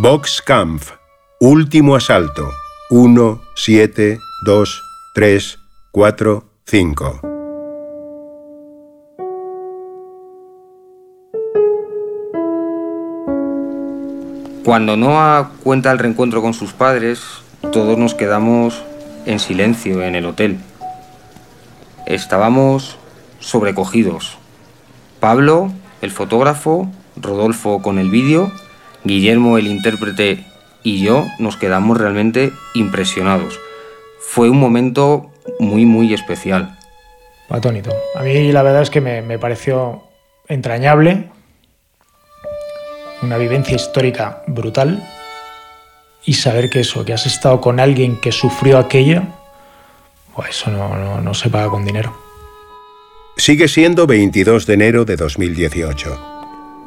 Boxkampf. Último asalto. 1, 7, 2, 3, 4, 5. Cuando Noah cuenta el reencuentro con sus padres, todos nos quedamos en silencio en el hotel. Estábamos sobrecogidos. Pablo, el fotógrafo, Rodolfo con el vídeo, Guillermo, el intérprete, y yo nos quedamos realmente impresionados. Fue un momento muy, muy especial. Atónito. A mí la verdad es que me, me pareció entrañable, una vivencia histórica brutal y saber que eso, que has estado con alguien que sufrió aquello, pues eso no, no, no se paga con dinero. Sigue siendo 22 de enero de 2018,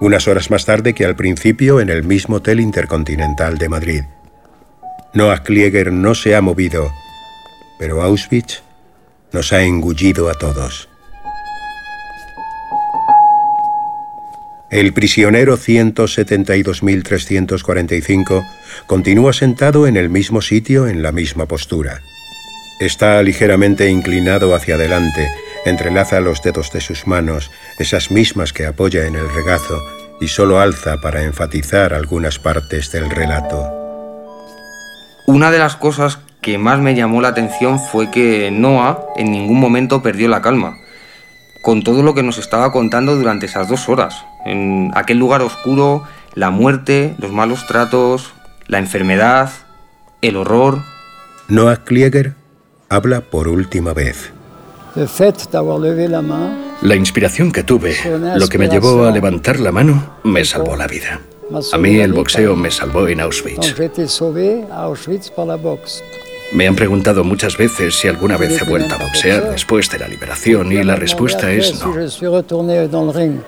unas horas más tarde que al principio en el mismo Hotel Intercontinental de Madrid. Noah Klieger no se ha movido, pero Auschwitz nos ha engullido a todos. El prisionero 172.345 continúa sentado en el mismo sitio en la misma postura. Está ligeramente inclinado hacia adelante, entrelaza los dedos de sus manos, esas mismas que apoya en el regazo, y solo alza para enfatizar algunas partes del relato. Una de las cosas que más me llamó la atención fue que Noah en ningún momento perdió la calma con todo lo que nos estaba contando durante esas dos horas. En aquel lugar oscuro, la muerte, los malos tratos, la enfermedad, el horror. Noah Klieger habla por última vez. La inspiración que tuve, lo que me llevó a levantar la mano, me salvó la vida. A mí el boxeo me salvó en Auschwitz. Me han preguntado muchas veces si alguna vez he vuelto a boxear después de la liberación y la respuesta es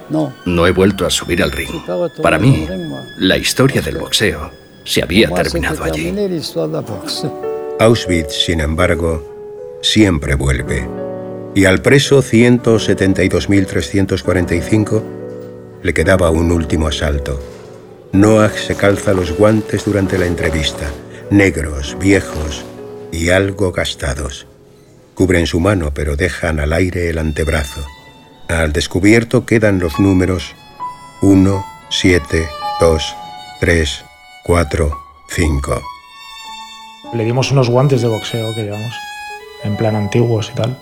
no. No he vuelto a subir al ring. Para mí, la historia del boxeo se había terminado allí. Auschwitz, sin embargo, siempre vuelve. Y al preso 172.345 le quedaba un último asalto. Noah se calza los guantes durante la entrevista, negros, viejos, y algo gastados. Cubren su mano, pero dejan al aire el antebrazo. Al descubierto quedan los números 1, 7, 2, 3, 4, 5. Le dimos unos guantes de boxeo que llevamos, en plan antiguos y tal.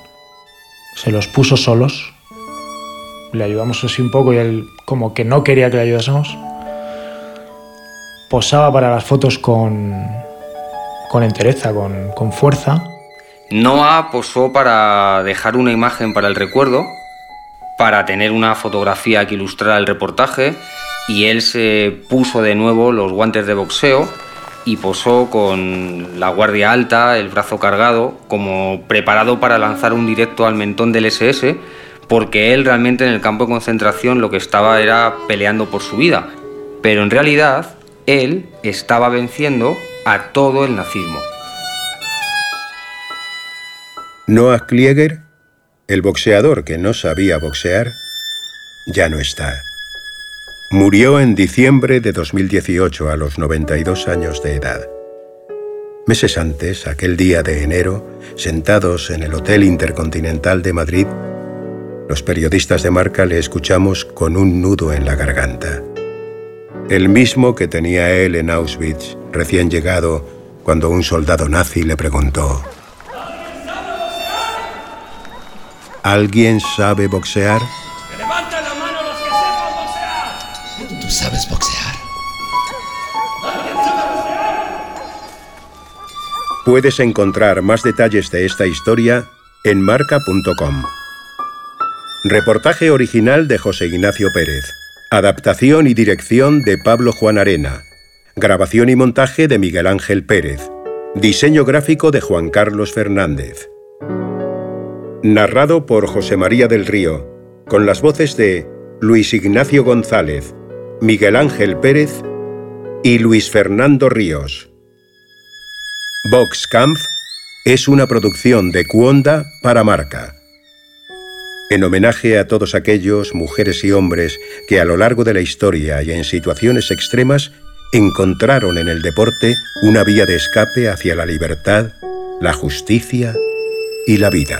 Se los puso solos. Le ayudamos así un poco y él como que no quería que le ayudásemos. Posaba para las fotos con, con entereza, con, con fuerza. Noah posó para dejar una imagen para el recuerdo, para tener una fotografía que ilustrara el reportaje, y él se puso de nuevo los guantes de boxeo y posó con la guardia alta, el brazo cargado, como preparado para lanzar un directo al mentón del SS, porque él realmente en el campo de concentración lo que estaba era peleando por su vida. Pero en realidad él estaba venciendo a todo el nazismo. Noah Klieger, el boxeador que no sabía boxear, ya no está. Murió en diciembre de 2018 a los 92 años de edad. Meses antes, aquel día de enero, sentados en el Hotel Intercontinental de Madrid, los periodistas de marca le escuchamos con un nudo en la garganta. El mismo que tenía él en Auschwitz, recién llegado, cuando un soldado nazi le preguntó, ¿Alguien sabe boxear? Sabes boxear. Puedes encontrar más detalles de esta historia en marca.com. Reportaje original de José Ignacio Pérez. Adaptación y dirección de Pablo Juan Arena. Grabación y montaje de Miguel Ángel Pérez. Diseño gráfico de Juan Carlos Fernández. Narrado por José María del Río, con las voces de Luis Ignacio González, Miguel Ángel Pérez y Luis Fernando Ríos. Camp es una producción de Cuonda para Marca. En homenaje a todos aquellos mujeres y hombres que a lo largo de la historia y en situaciones extremas encontraron en el deporte una vía de escape hacia la libertad, la justicia y la vida.